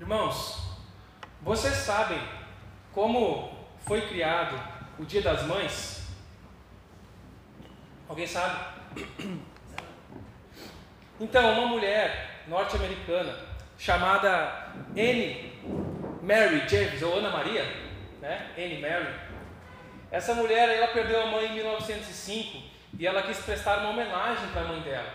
Irmãos, vocês sabem como foi criado o Dia das Mães? Alguém sabe? Então, uma mulher norte-americana chamada Anne Mary James, ou Ana Maria, né? Anne Mary. Essa mulher, ela perdeu a mãe em 1905 e ela quis prestar uma homenagem para a mãe dela.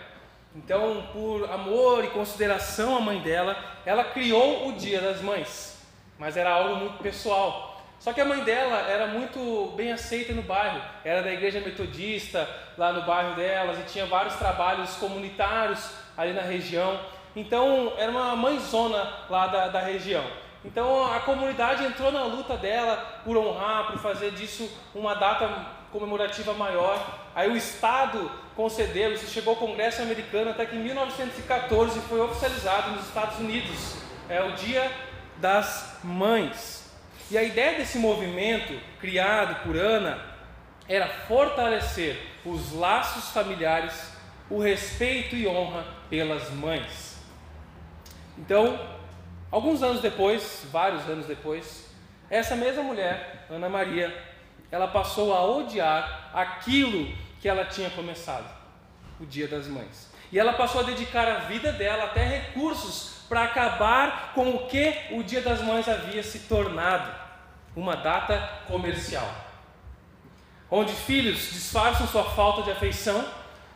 Então, por amor e consideração à mãe dela, ela criou o Dia das Mães, mas era algo muito pessoal. Só que a mãe dela era muito bem aceita no bairro, era da igreja metodista lá no bairro delas e tinha vários trabalhos comunitários ali na região. Então, era uma mãezona lá da, da região. Então, a comunidade entrou na luta dela por honrar, por fazer disso uma data comemorativa maior. Aí o Estado concedeu, isso chegou ao Congresso americano até que em 1914 foi oficializado nos Estados Unidos. É o Dia das Mães. E a ideia desse movimento, criado por Ana, era fortalecer os laços familiares, o respeito e honra pelas mães. Então, alguns anos depois, vários anos depois, essa mesma mulher, Ana Maria, ela passou a odiar aquilo que ela tinha começado, o Dia das Mães. E ela passou a dedicar a vida dela, até recursos, para acabar com o que o Dia das Mães havia se tornado uma data comercial. Onde filhos disfarçam sua falta de afeição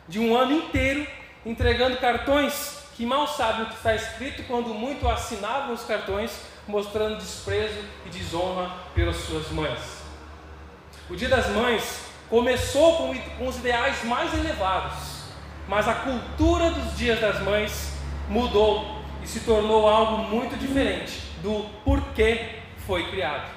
de um ano inteiro, entregando cartões que mal sabem o que está escrito, quando muito assinavam os cartões, mostrando desprezo e desonra pelas suas mães. O Dia das Mães começou com, com os ideais mais elevados, mas a cultura dos Dias das Mães mudou e se tornou algo muito diferente do porquê foi criado.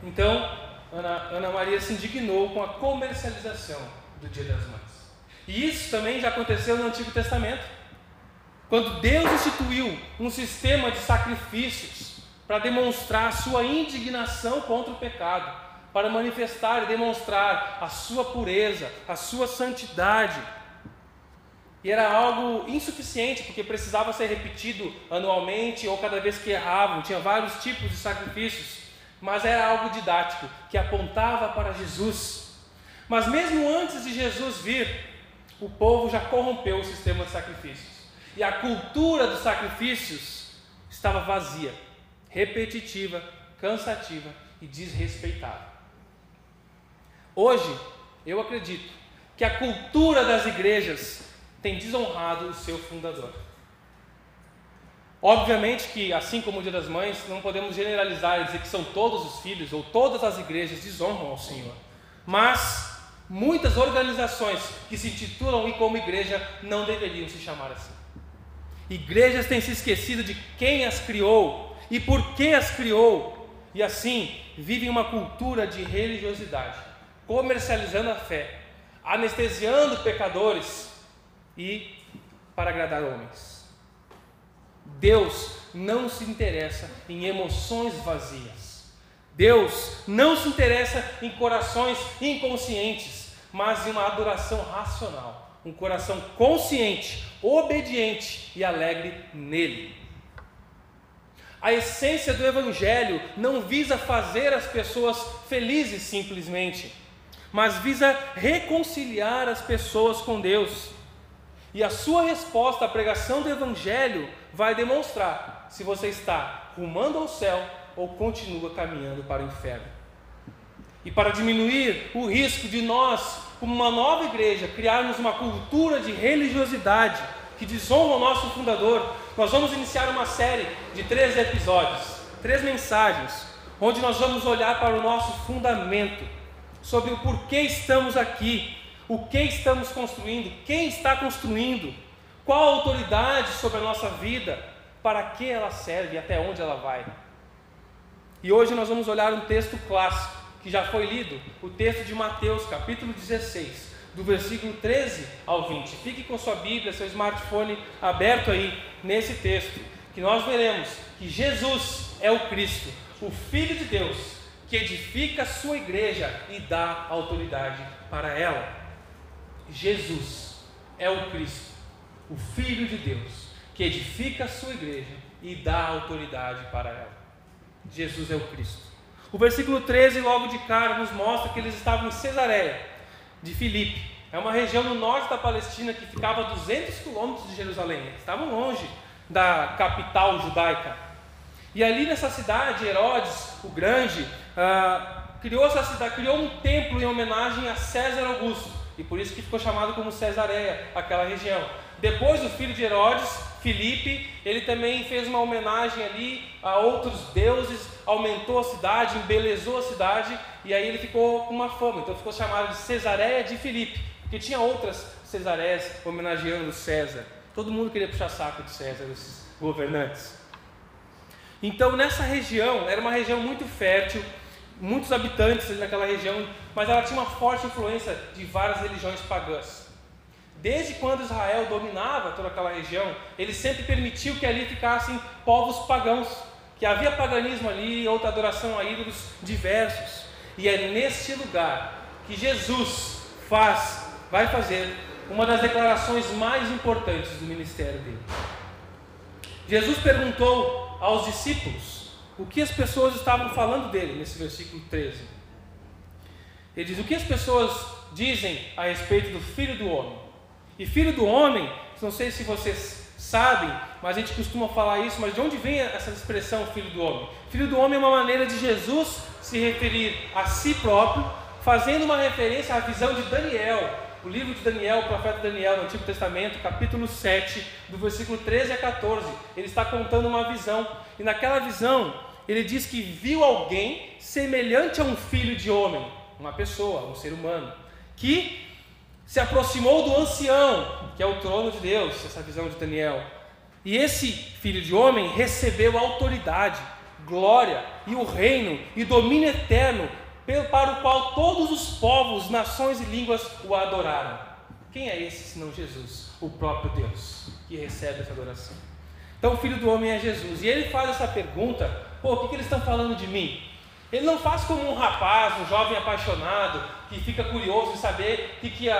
Então, Ana, Ana Maria se indignou com a comercialização do Dia das Mães. E isso também já aconteceu no Antigo Testamento. Quando Deus instituiu um sistema de sacrifícios para demonstrar sua indignação contra o pecado, para manifestar e demonstrar a sua pureza, a sua santidade. E era algo insuficiente, porque precisava ser repetido anualmente ou cada vez que erravam, tinha vários tipos de sacrifícios, mas era algo didático, que apontava para Jesus. Mas mesmo antes de Jesus vir, o povo já corrompeu o sistema de sacrifícios. E a cultura dos sacrifícios estava vazia, repetitiva, cansativa e desrespeitada. Hoje, eu acredito que a cultura das igrejas tem desonrado o seu fundador. Obviamente que, assim como o Dia das Mães, não podemos generalizar e dizer que são todos os filhos ou todas as igrejas desonram ao Senhor. Mas muitas organizações que se intitulam e como igreja não deveriam se chamar assim. Igrejas têm se esquecido de quem as criou e por que as criou, e assim vivem uma cultura de religiosidade comercializando a fé, anestesiando pecadores e para agradar homens. Deus não se interessa em emoções vazias. Deus não se interessa em corações inconscientes, mas em uma adoração racional, um coração consciente, obediente e alegre nele. A essência do Evangelho não visa fazer as pessoas felizes simplesmente mas visa reconciliar as pessoas com Deus. E a sua resposta à pregação do Evangelho vai demonstrar se você está rumando ao céu ou continua caminhando para o inferno. E para diminuir o risco de nós, como uma nova igreja, criarmos uma cultura de religiosidade que desonra o nosso fundador, nós vamos iniciar uma série de três episódios, três mensagens, onde nós vamos olhar para o nosso fundamento sobre o porquê estamos aqui, o que estamos construindo, quem está construindo, qual a autoridade sobre a nossa vida, para que ela serve e até onde ela vai. E hoje nós vamos olhar um texto clássico que já foi lido, o texto de Mateus, capítulo 16, do versículo 13 ao 20. Fique com sua Bíblia, seu smartphone aberto aí nesse texto, que nós veremos que Jesus é o Cristo, o Filho de Deus, que edifica a sua igreja e dá autoridade para ela. Jesus é o Cristo, o Filho de Deus, que edifica a sua igreja e dá autoridade para ela. Jesus é o Cristo. O versículo 13, logo de cara, nos mostra que eles estavam em Cesareia de Filipe. É uma região no norte da Palestina que ficava a 200 quilômetros de Jerusalém. Eles estavam longe da capital judaica. E ali nessa cidade, Herodes, o Grande, ah, criou essa cidade, criou um templo em homenagem a César Augusto. E por isso que ficou chamado como Cesareia, aquela região. Depois o filho de Herodes, Filipe, ele também fez uma homenagem ali a outros deuses, aumentou a cidade, embelezou a cidade, e aí ele ficou com uma fama. Então ficou chamado de Cesareia de Filipe, porque tinha outras Cesareias homenageando César. Todo mundo queria puxar saco de César, esses governantes. Então nessa região, era uma região muito fértil, muitos habitantes naquela região, mas ela tinha uma forte influência de várias religiões pagãs. Desde quando Israel dominava toda aquela região, ele sempre permitiu que ali ficassem povos pagãos, que havia paganismo ali, outra adoração a ídolos diversos. E é neste lugar que Jesus faz, vai fazer uma das declarações mais importantes do ministério dele. Jesus perguntou aos discípulos o que as pessoas estavam falando dele, nesse versículo 13. Ele diz: O que as pessoas dizem a respeito do filho do homem? E filho do homem, não sei se vocês sabem, mas a gente costuma falar isso, mas de onde vem essa expressão filho do homem? Filho do homem é uma maneira de Jesus se referir a si próprio, fazendo uma referência à visão de Daniel, o livro de Daniel, o profeta Daniel, no Antigo Testamento, capítulo 7, do versículo 13 a 14. Ele está contando uma visão, e naquela visão, ele diz que viu alguém semelhante a um filho de homem, uma pessoa, um ser humano, que se aproximou do ancião, que é o trono de Deus, essa visão de Daniel. E esse filho de homem recebeu autoridade, glória e o reino e domínio eterno, para o qual todos os povos, nações e línguas o adoraram. Quem é esse senão Jesus, o próprio Deus, que recebe essa adoração? Então, o filho do homem é Jesus. E ele faz essa pergunta: pô, o que, que eles estão falando de mim? Ele não faz como um rapaz, um jovem apaixonado, que fica curioso em saber o que, que a,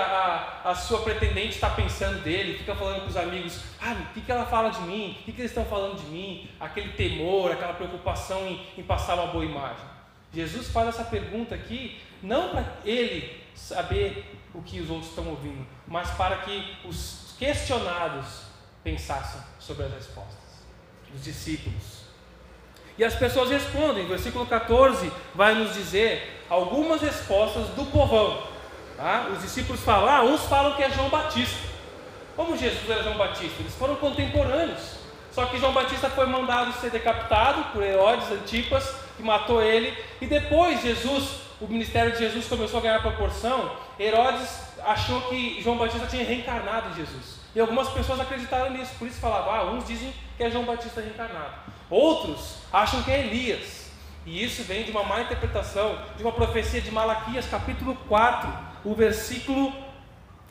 a, a, sua pretendente está pensando dele, fica falando com os amigos, ah, o que, que ela fala de mim, o que, que eles estão falando de mim, aquele temor, aquela preocupação em, em passar uma boa imagem. Jesus faz essa pergunta aqui, não para ele saber o que os outros estão ouvindo, mas para que os questionados pensassem sobre as respostas, os discípulos. E as pessoas respondem. Versículo 14 vai nos dizer algumas respostas do povão. Tá? Os discípulos falam, ah, uns falam que é João Batista. Como Jesus era João Batista? Eles foram contemporâneos. Só que João Batista foi mandado ser decapitado por Herodes Antipas, que matou ele. E depois Jesus, o ministério de Jesus começou a ganhar proporção. Herodes achou que João Batista tinha reencarnado em Jesus. E algumas pessoas acreditaram nisso, por isso falavam, ah, uns dizem que é João Batista reencarnado. Outros acham que é Elias. E isso vem de uma má interpretação de uma profecia de Malaquias, capítulo 4, o versículo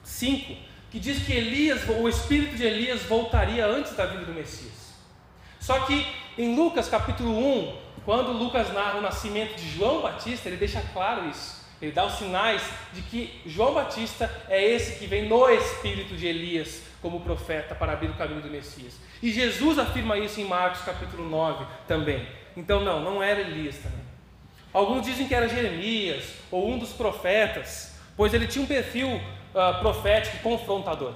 5, que diz que Elias, o espírito de Elias voltaria antes da vinda do Messias. Só que em Lucas, capítulo 1, quando Lucas narra o nascimento de João Batista, ele deixa claro isso. Ele dá os sinais de que João Batista é esse que vem no espírito de Elias como profeta para abrir o caminho do Messias. E Jesus afirma isso em Marcos capítulo 9 também. Então, não, não era Elias também. Alguns dizem que era Jeremias ou um dos profetas, pois ele tinha um perfil uh, profético confrontador.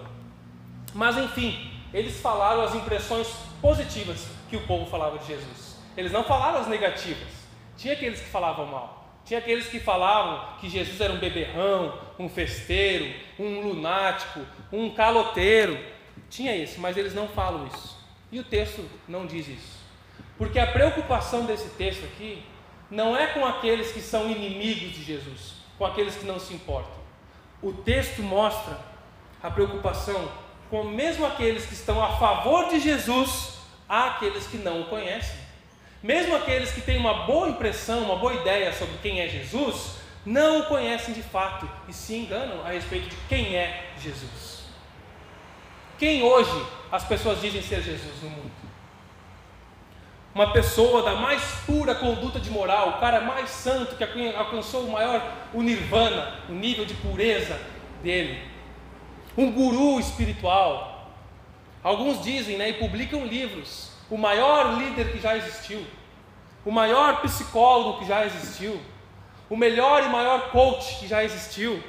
Mas, enfim, eles falaram as impressões positivas que o povo falava de Jesus. Eles não falaram as negativas. Tinha aqueles que falavam mal. Tinha aqueles que falavam que Jesus era um beberrão, um festeiro, um lunático, um caloteiro. Tinha isso, mas eles não falam isso. E o texto não diz isso. Porque a preocupação desse texto aqui não é com aqueles que são inimigos de Jesus, com aqueles que não se importam. O texto mostra a preocupação com mesmo aqueles que estão a favor de Jesus, há aqueles que não o conhecem. Mesmo aqueles que têm uma boa impressão, uma boa ideia sobre quem é Jesus, não o conhecem de fato e se enganam a respeito de quem é Jesus. Quem hoje as pessoas dizem ser Jesus no mundo? Uma pessoa da mais pura conduta de moral, o cara mais santo que alcançou o maior, o nirvana, o nível de pureza dele. Um guru espiritual. Alguns dizem né, e publicam livros. O maior líder que já existiu, o maior psicólogo que já existiu, o melhor e maior coach que já existiu,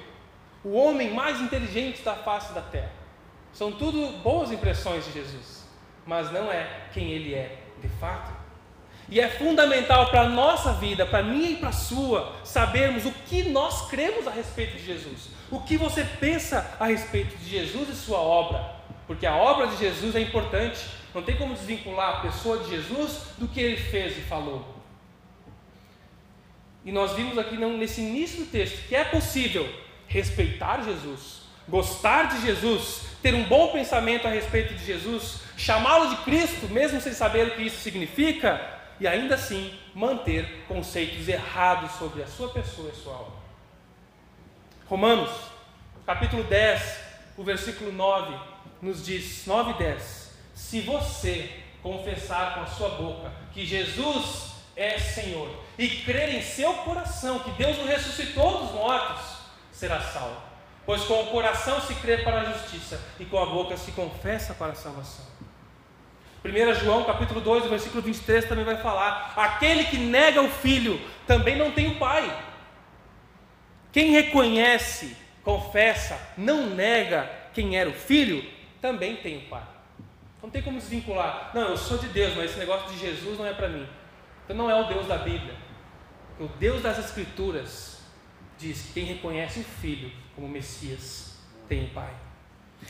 o homem mais inteligente da face da terra. São tudo boas impressões de Jesus, mas não é quem ele é de fato. E é fundamental para a nossa vida, para minha e para a sua, sabermos o que nós cremos a respeito de Jesus. O que você pensa a respeito de Jesus e sua obra. Porque a obra de Jesus é importante. Não tem como desvincular a pessoa de Jesus do que ele fez e falou. E nós vimos aqui nesse início do texto que é possível respeitar Jesus, gostar de Jesus, ter um bom pensamento a respeito de Jesus, chamá-lo de Cristo, mesmo sem saber o que isso significa, e ainda assim manter conceitos errados sobre a sua pessoa e sua obra. Romanos, capítulo 10, o versículo 9, nos diz, 9 e 10, se você confessar com a sua boca que Jesus é Senhor e crer em seu coração que Deus o ressuscitou dos mortos, será salvo. Pois com o coração se crê para a justiça e com a boca se confessa para a salvação. 1 João capítulo 2, versículo 23 também vai falar: aquele que nega o filho também não tem o pai. Quem reconhece, confessa, não nega quem era o filho, também tem o pai. Não tem como desvincular. Não, eu sou de Deus, mas esse negócio de Jesus não é para mim. Então não é o Deus da Bíblia. O Deus das Escrituras diz que quem reconhece o Filho como Messias tem o Pai.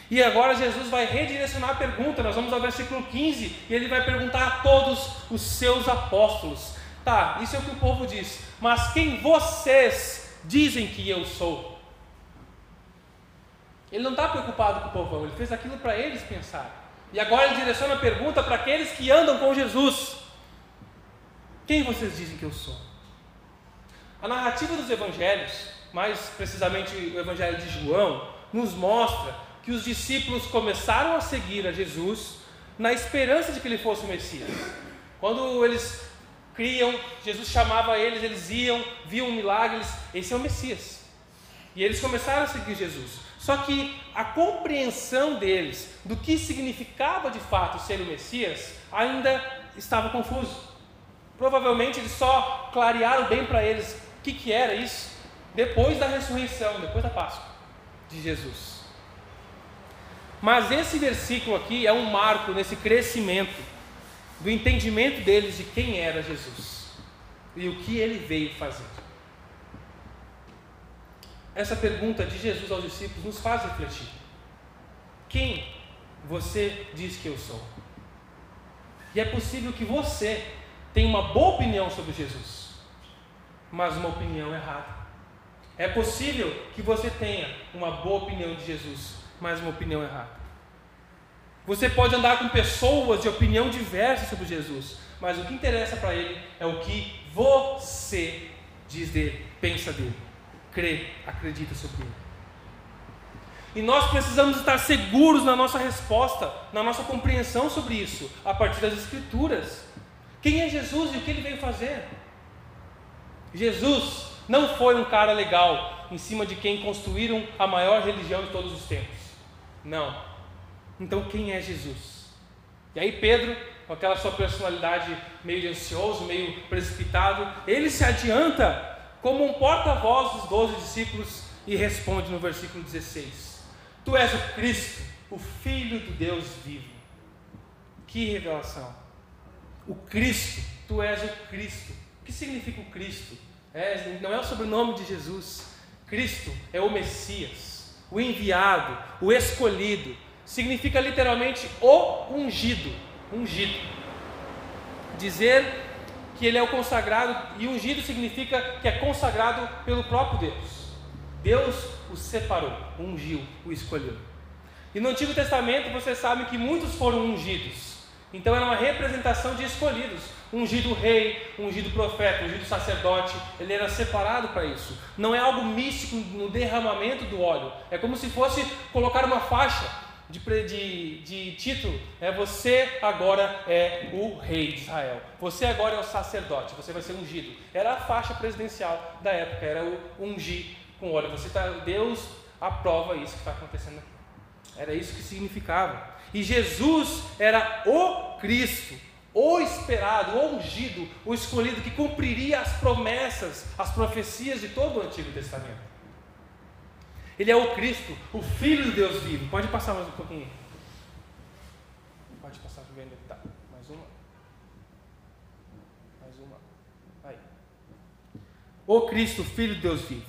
E agora Jesus vai redirecionar a pergunta, nós vamos ao versículo 15, e ele vai perguntar a todos os seus apóstolos: Tá, isso é o que o povo diz, mas quem vocês dizem que eu sou? Ele não está preocupado com o povão, ele fez aquilo para eles pensar. E agora ele direciona a pergunta para aqueles que andam com Jesus: Quem vocês dizem que eu sou? A narrativa dos evangelhos, mais precisamente o evangelho de João, nos mostra que os discípulos começaram a seguir a Jesus na esperança de que ele fosse o Messias. Quando eles criam, Jesus chamava eles, eles iam, viam milagres, esse é o Messias. E eles começaram a seguir Jesus. Só que a compreensão deles do que significava de fato ser o Messias ainda estava confuso. Provavelmente eles só clarearam bem para eles o que, que era isso depois da ressurreição, depois da Páscoa de Jesus. Mas esse versículo aqui é um marco nesse crescimento do entendimento deles de quem era Jesus e o que ele veio fazer. Essa pergunta de Jesus aos discípulos nos faz refletir: quem você diz que eu sou? E é possível que você tenha uma boa opinião sobre Jesus mas uma opinião errada. É possível que você tenha uma boa opinião de Jesus, mas uma opinião errada. Você pode andar com pessoas de opinião diversa sobre Jesus, mas o que interessa para ele é o que você diz dele, pensa dele, crê, acredita sobre ele. E nós precisamos estar seguros na nossa resposta, na nossa compreensão sobre isso, a partir das Escrituras. Quem é Jesus e o que ele veio fazer? Jesus não foi um cara legal em cima de quem construíram a maior religião de todos os tempos. Não. Então quem é Jesus? E aí Pedro, com aquela sua personalidade meio ansioso, meio precipitado, ele se adianta como um porta-voz dos doze discípulos e responde no versículo 16: Tu és o Cristo, o Filho do Deus vivo. Que revelação! O Cristo, tu és o Cristo. O que significa o Cristo? É, não é o sobrenome de Jesus. Cristo é o Messias, o enviado, o escolhido. Significa literalmente o ungido. Ungido. Dizer que ele é o consagrado, e ungido significa que é consagrado pelo próprio Deus. Deus o separou, ungiu, o escolheu. E no Antigo Testamento você sabe que muitos foram ungidos. Então era uma representação de escolhidos ungido rei, ungido profeta, ungido sacerdote, ele era separado para isso. Não é algo místico no derramamento do óleo, é como se fosse colocar uma faixa de, de, de título. É você agora é o rei de Israel, você agora é o sacerdote, você vai ser ungido. Era a faixa presidencial da época, era o ungir com óleo. Você tá, Deus aprova isso que está acontecendo aqui. Era isso que significava. E Jesus era o Cristo, o esperado, o ungido, o escolhido que cumpriria as promessas, as profecias de todo o Antigo Testamento. Ele é o Cristo, o Filho de Deus vivo. Pode passar mais um pouquinho. Pode passar vendo tá. Mais uma. Mais uma. Aí. O Cristo, Filho de Deus vivo.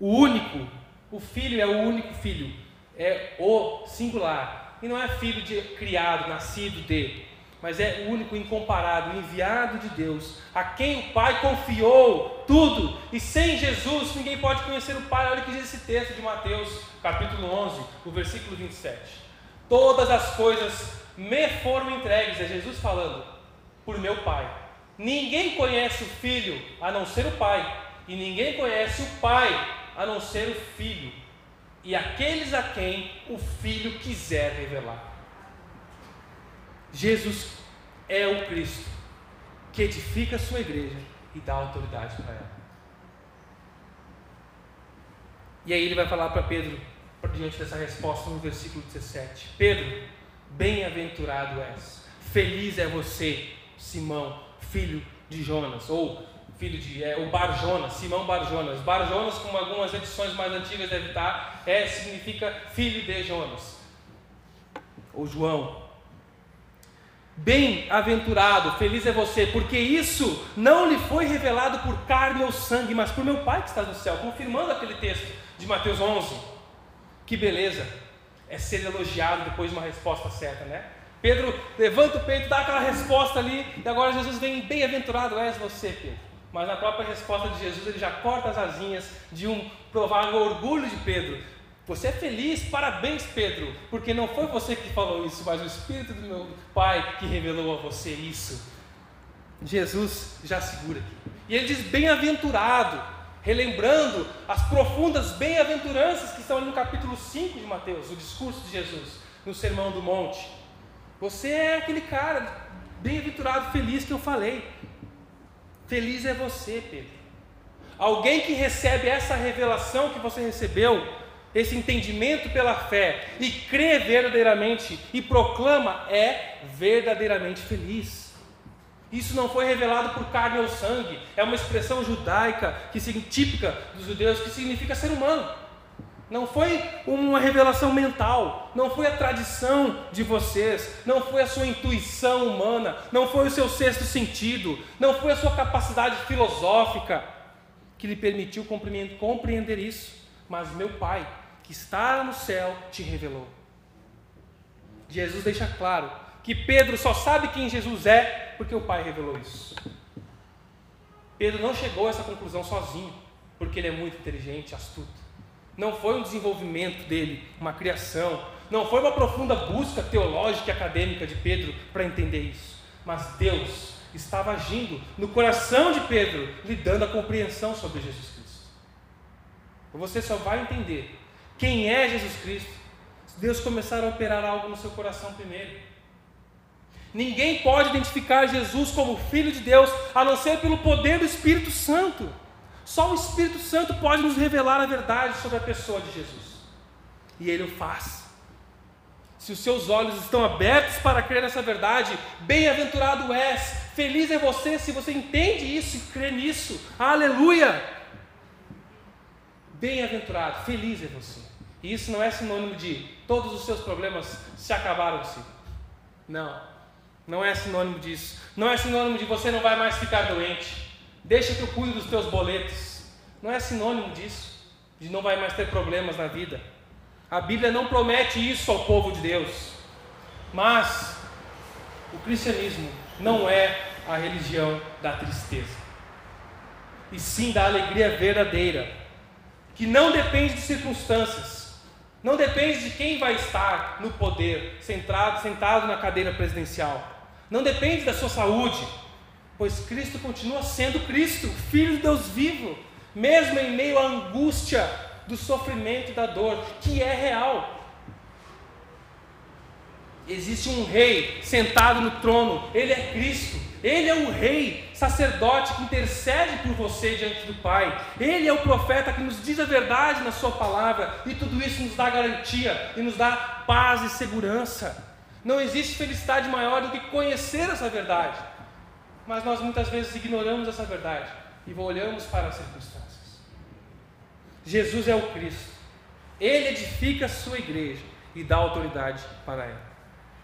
O único. O Filho é o único Filho. É o singular. E não é filho de criado, nascido de mas é único incomparado, enviado de Deus, a quem o Pai confiou tudo, e sem Jesus ninguém pode conhecer o Pai. Olha o que diz esse texto de Mateus, capítulo 11, o versículo 27. Todas as coisas me foram entregues, é Jesus falando, por meu Pai. Ninguém conhece o Filho a não ser o Pai, e ninguém conhece o Pai a não ser o Filho, e aqueles a quem o Filho quiser revelar. Jesus é o Cristo que edifica a sua igreja e dá autoridade para ela. E aí ele vai falar para Pedro, diante dessa resposta, no versículo 17: Pedro, bem-aventurado és, feliz é você, Simão, filho de Jonas, ou filho de é, o Bar Jonas, Simão Bar Jonas. Bar Jonas, como algumas edições mais antigas deve estar, é, significa filho de Jonas, ou João. Bem-aventurado, feliz é você, porque isso não lhe foi revelado por carne ou sangue, mas por meu Pai que está no céu, confirmando aquele texto de Mateus 11. Que beleza, é ser elogiado depois de uma resposta certa, né? Pedro levanta o peito, dá aquela resposta ali, e agora Jesus vem, bem-aventurado és você, Pedro. Mas na própria resposta de Jesus, ele já corta as asinhas de um provável orgulho de Pedro, você é feliz, parabéns, Pedro, porque não foi você que falou isso, mas o Espírito do meu Pai que revelou a você isso. Jesus já segura aqui. E ele diz: bem-aventurado, relembrando as profundas bem-aventuranças que estão ali no capítulo 5 de Mateus, o discurso de Jesus, no Sermão do Monte. Você é aquele cara, bem-aventurado, feliz que eu falei. Feliz é você, Pedro. Alguém que recebe essa revelação que você recebeu, esse entendimento pela fé e crê verdadeiramente e proclama, é verdadeiramente feliz. Isso não foi revelado por carne ou sangue, é uma expressão judaica que típica dos judeus que significa ser humano. Não foi uma revelação mental, não foi a tradição de vocês, não foi a sua intuição humana, não foi o seu sexto sentido, não foi a sua capacidade filosófica que lhe permitiu compreender isso mas meu Pai, que está no céu, te revelou. Jesus deixa claro que Pedro só sabe quem Jesus é porque o Pai revelou isso. Pedro não chegou a essa conclusão sozinho, porque ele é muito inteligente, astuto. Não foi um desenvolvimento dele, uma criação, não foi uma profunda busca teológica e acadêmica de Pedro para entender isso, mas Deus estava agindo no coração de Pedro, lhe dando a compreensão sobre Jesus você só vai entender quem é Jesus Cristo se Deus começar a operar algo no seu coração primeiro. Ninguém pode identificar Jesus como Filho de Deus a não ser pelo poder do Espírito Santo. Só o Espírito Santo pode nos revelar a verdade sobre a pessoa de Jesus. E Ele o faz. Se os seus olhos estão abertos para crer nessa verdade, bem-aventurado és, feliz é você se você entende isso e crê nisso. Aleluia! Bem-aventurado, feliz é você. E isso não é sinônimo de todos os seus problemas se acabaram-se. Não, não é sinônimo disso. Não é sinônimo de você não vai mais ficar doente. Deixa que eu cuido dos teus boletos. Não é sinônimo disso, de não vai mais ter problemas na vida. A Bíblia não promete isso ao povo de Deus. Mas o cristianismo não é a religião da tristeza, e sim da alegria verdadeira que não depende de circunstâncias, não depende de quem vai estar no poder, sentado, sentado na cadeira presidencial, não depende da sua saúde, pois Cristo continua sendo Cristo, Filho de Deus vivo, mesmo em meio à angústia do sofrimento e da dor, que é real. Existe um rei sentado no trono, ele é Cristo, ele é o rei, sacerdote que intercede por você diante do Pai. Ele é o profeta que nos diz a verdade na Sua palavra, e tudo isso nos dá garantia e nos dá paz e segurança. Não existe felicidade maior do que conhecer essa verdade. Mas nós muitas vezes ignoramos essa verdade e olhamos para as circunstâncias. Jesus é o Cristo. Ele edifica a sua igreja e dá autoridade para ela.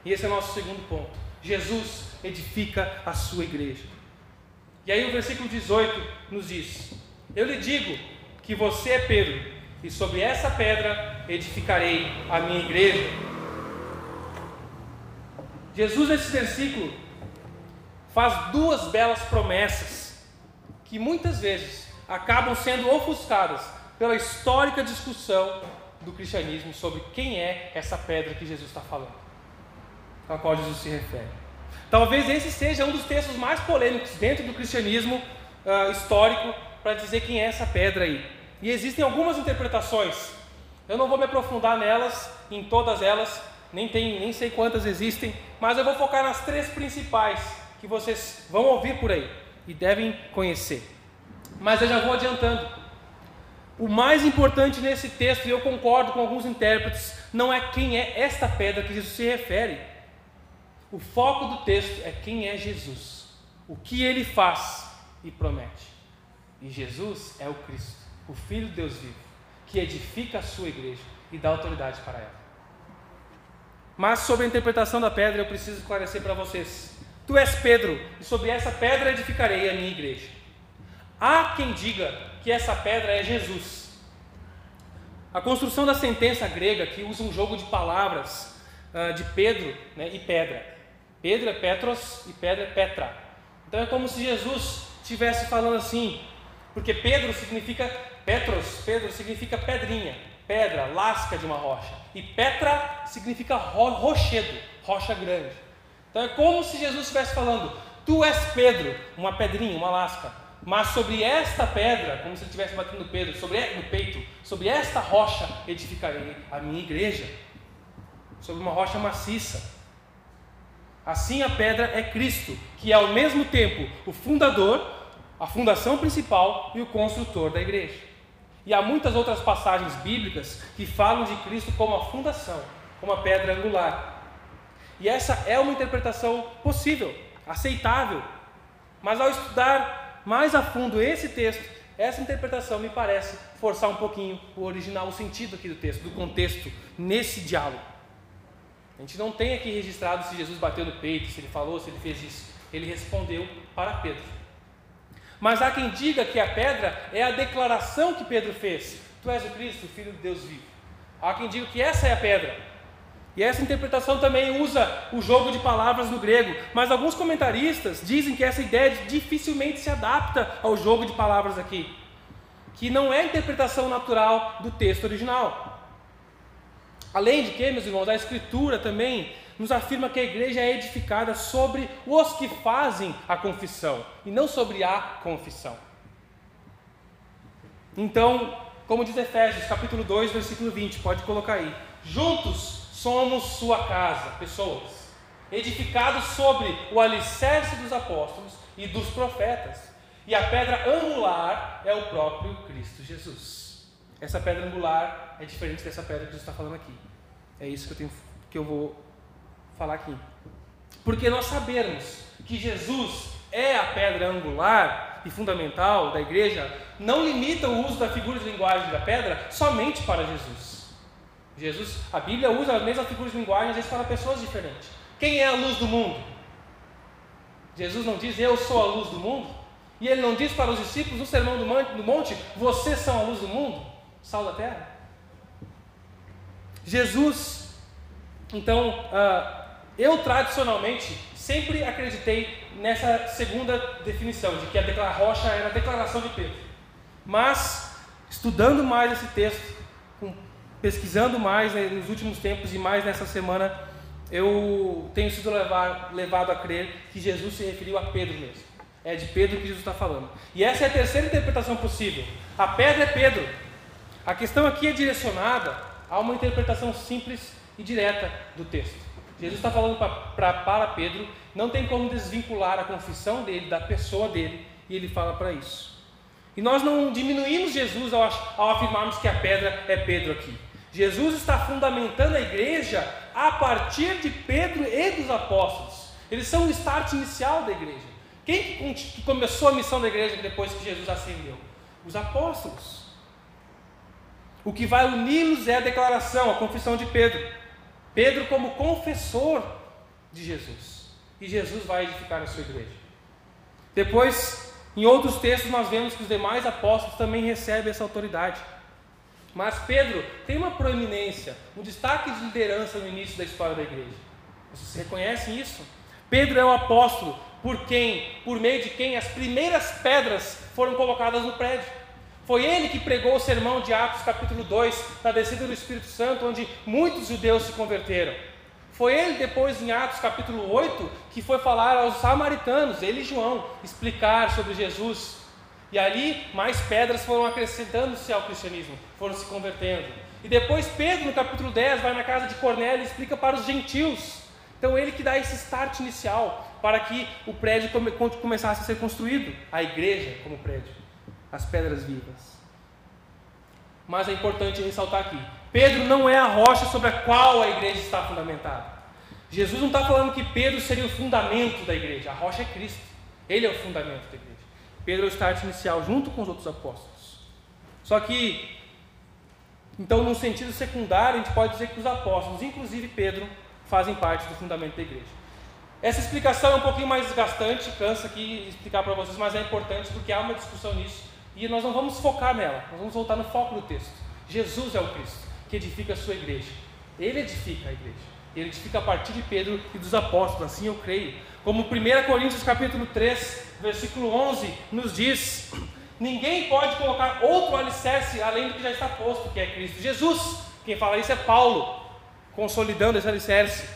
E esse é o nosso segundo ponto. Jesus edifica a sua igreja. E aí o versículo 18 nos diz: Eu lhe digo que você é Pedro, e sobre essa pedra edificarei a minha igreja. Jesus, nesse versículo, faz duas belas promessas que muitas vezes acabam sendo ofuscadas pela histórica discussão do cristianismo sobre quem é essa pedra que Jesus está falando, a qual Jesus se refere. Talvez esse seja um dos textos mais polêmicos dentro do cristianismo uh, histórico para dizer quem é essa pedra aí. E existem algumas interpretações. Eu não vou me aprofundar nelas, em todas elas, nem, tem, nem sei quantas existem, mas eu vou focar nas três principais que vocês vão ouvir por aí e devem conhecer. Mas eu já vou adiantando. O mais importante nesse texto, e eu concordo com alguns intérpretes, não é quem é esta pedra que Jesus se refere. O foco do texto é quem é Jesus, o que ele faz e promete. E Jesus é o Cristo, o Filho de Deus vivo, que edifica a sua igreja e dá autoridade para ela. Mas sobre a interpretação da pedra, eu preciso esclarecer para vocês. Tu és Pedro, e sobre essa pedra edificarei a minha igreja. Há quem diga que essa pedra é Jesus. A construção da sentença grega, que usa um jogo de palavras uh, de Pedro né, e pedra. Pedro é Petros e pedra é Petra. Então é como se Jesus estivesse falando assim, porque Pedro significa Petros, Pedro significa pedrinha pedra, lasca de uma rocha. E Petra significa ro rochedo, rocha grande. Então é como se Jesus estivesse falando: Tu és Pedro, uma pedrinha, uma lasca. Mas sobre esta pedra, como se ele estivesse batendo Pedro, sobre no peito, sobre esta rocha edificarei a minha igreja. Sobre uma rocha maciça. Assim a pedra é Cristo, que é ao mesmo tempo o fundador, a fundação principal e o construtor da igreja. E há muitas outras passagens bíblicas que falam de Cristo como a fundação, como a pedra angular. E essa é uma interpretação possível, aceitável. Mas ao estudar mais a fundo esse texto, essa interpretação me parece forçar um pouquinho o original, o sentido aqui do texto, do contexto, nesse diálogo. A gente não tem aqui registrado se Jesus bateu no peito, se ele falou, se ele fez isso. Ele respondeu para Pedro. Mas há quem diga que a pedra é a declaração que Pedro fez: Tu és o Cristo, o Filho de Deus vivo. Há quem diga que essa é a pedra. E essa interpretação também usa o jogo de palavras no grego, mas alguns comentaristas dizem que essa ideia dificilmente se adapta ao jogo de palavras aqui, que não é a interpretação natural do texto original. Além de que, meus irmãos, a Escritura também nos afirma que a igreja é edificada sobre os que fazem a confissão e não sobre a confissão. Então, como diz Efésios, capítulo 2, versículo 20, pode colocar aí. Juntos somos sua casa, pessoas, edificados sobre o alicerce dos apóstolos e dos profetas. E a pedra angular é o próprio Cristo Jesus. Essa pedra angular é diferente dessa pedra que Jesus está falando aqui. É isso que eu, tenho, que eu vou falar aqui. Porque nós sabemos que Jesus é a pedra angular e fundamental da igreja, não limita o uso da figura de linguagem da pedra somente para Jesus. Jesus, a Bíblia usa a mesma figura de linguagem às vezes para pessoas diferentes. Quem é a luz do mundo? Jesus não diz eu sou a luz do mundo? E ele não diz para os discípulos no sermão do monte, vocês são a luz do mundo, sal da terra? Jesus, então, uh, eu tradicionalmente sempre acreditei nessa segunda definição, de que a rocha era a declaração de Pedro. Mas, estudando mais esse texto, pesquisando mais né, nos últimos tempos e mais nessa semana, eu tenho sido levado, levado a crer que Jesus se referiu a Pedro mesmo. É de Pedro que Jesus está falando. E essa é a terceira interpretação possível. A pedra é Pedro. A questão aqui é direcionada a uma interpretação simples e direta do texto. Jesus está falando pra, pra, para Pedro, não tem como desvincular a confissão dele da pessoa dele, e ele fala para isso. E nós não diminuímos Jesus ao, ao afirmarmos que a pedra é Pedro aqui. Jesus está fundamentando a igreja a partir de Pedro e dos apóstolos. Eles são o start inicial da igreja. Quem que começou a missão da igreja depois que Jesus ascendeu? Os apóstolos. O que vai uni-los é a declaração, a confissão de Pedro. Pedro, como confessor de Jesus. E Jesus vai edificar a sua igreja. Depois, em outros textos, nós vemos que os demais apóstolos também recebem essa autoridade. Mas Pedro tem uma proeminência, um destaque de liderança no início da história da igreja. Vocês reconhecem isso? Pedro é o apóstolo por quem, por meio de quem as primeiras pedras foram colocadas no prédio. Foi ele que pregou o sermão de Atos capítulo 2, na descida do Espírito Santo, onde muitos judeus se converteram. Foi ele depois em Atos capítulo 8 que foi falar aos samaritanos, ele e João, explicar sobre Jesus. E ali mais pedras foram acrescentando-se ao cristianismo, foram se convertendo. E depois Pedro, no capítulo 10, vai na casa de Cornélio e explica para os gentios. Então ele que dá esse start inicial para que o prédio come, começasse a ser construído, a igreja como prédio, as pedras vivas. Mas é importante ressaltar aqui: Pedro não é a rocha sobre a qual a igreja está fundamentada. Jesus não está falando que Pedro seria o fundamento da igreja, a rocha é Cristo, ele é o fundamento da igreja. Pedro é o start inicial, junto com os outros apóstolos. Só que, então, num sentido secundário, a gente pode dizer que os apóstolos, inclusive Pedro, fazem parte do fundamento da igreja. Essa explicação é um pouquinho mais desgastante, cansa aqui explicar para vocês, mas é importante porque há uma discussão nisso e nós não vamos focar nela, nós vamos voltar no foco do texto. Jesus é o Cristo que edifica a sua igreja. Ele edifica a igreja. Ele edifica a partir de Pedro e dos apóstolos, assim eu creio. Como 1 Coríntios capítulo 3, versículo 11 nos diz: Ninguém pode colocar outro alicerce além do que já está posto, que é Cristo Jesus. Quem fala isso é Paulo, consolidando esse alicerce.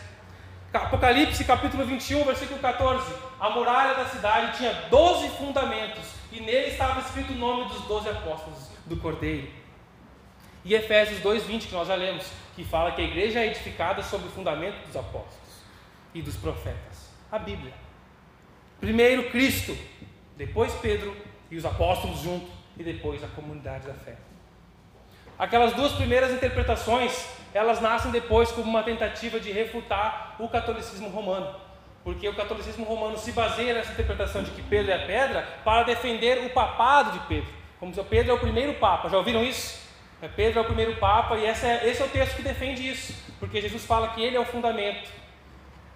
Apocalipse capítulo 21, versículo 14: A muralha da cidade tinha 12 fundamentos, e nele estava escrito o nome dos 12 apóstolos do Cordeiro. E Efésios 2:20 que nós já lemos, que fala que a igreja é edificada sobre o fundamento dos apóstolos e dos profetas. A Bíblia. Primeiro Cristo, depois Pedro e os apóstolos junto e depois a comunidade da fé. Aquelas duas primeiras interpretações, elas nascem depois como uma tentativa de refutar o catolicismo romano. Porque o catolicismo romano se baseia nessa interpretação de que Pedro é a pedra para defender o papado de Pedro. Como se Pedro é o primeiro papa. Já ouviram isso? É, Pedro é o primeiro Papa e esse é, esse é o texto que defende isso, porque Jesus fala que ele é o fundamento.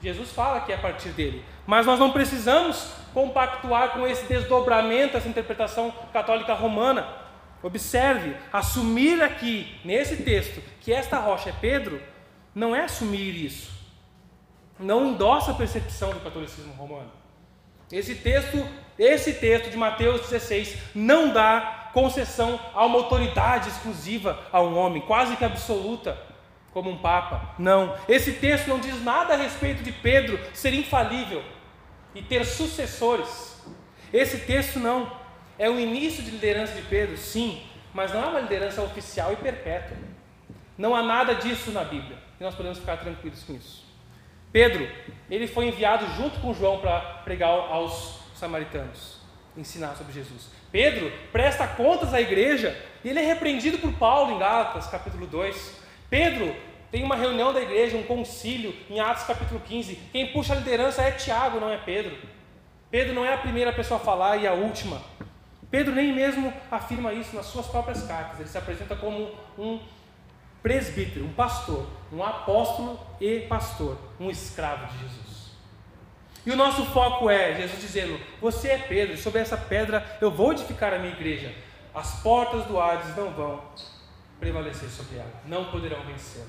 Jesus fala que é a partir dele. Mas nós não precisamos compactuar com esse desdobramento, essa interpretação católica romana. Observe, assumir aqui, nesse texto, que esta rocha é Pedro, não é assumir isso. Não endossa a percepção do catolicismo romano. Esse texto, esse texto de Mateus 16 não dá concessão a uma autoridade exclusiva a um homem, quase que absoluta, como um papa. Não. Esse texto não diz nada a respeito de Pedro ser infalível e ter sucessores. Esse texto não. É o início de liderança de Pedro, sim, mas não é uma liderança oficial e perpétua. Não há nada disso na Bíblia. E nós podemos ficar tranquilos com isso. Pedro, ele foi enviado junto com João para pregar aos samaritanos, ensinar sobre Jesus. Pedro presta contas à igreja e ele é repreendido por Paulo em Gálatas, capítulo 2. Pedro tem uma reunião da igreja, um concílio, em Atos capítulo 15. Quem puxa a liderança é Tiago, não é Pedro. Pedro não é a primeira pessoa a falar e a última. Pedro nem mesmo afirma isso nas suas próprias cartas. Ele se apresenta como um presbítero, um pastor, um apóstolo e pastor, um escravo de Jesus. E o nosso foco é Jesus dizendo: Você é Pedro, sobre essa pedra eu vou edificar a minha igreja. As portas do Hades não vão prevalecer sobre ela, não poderão vencê-la.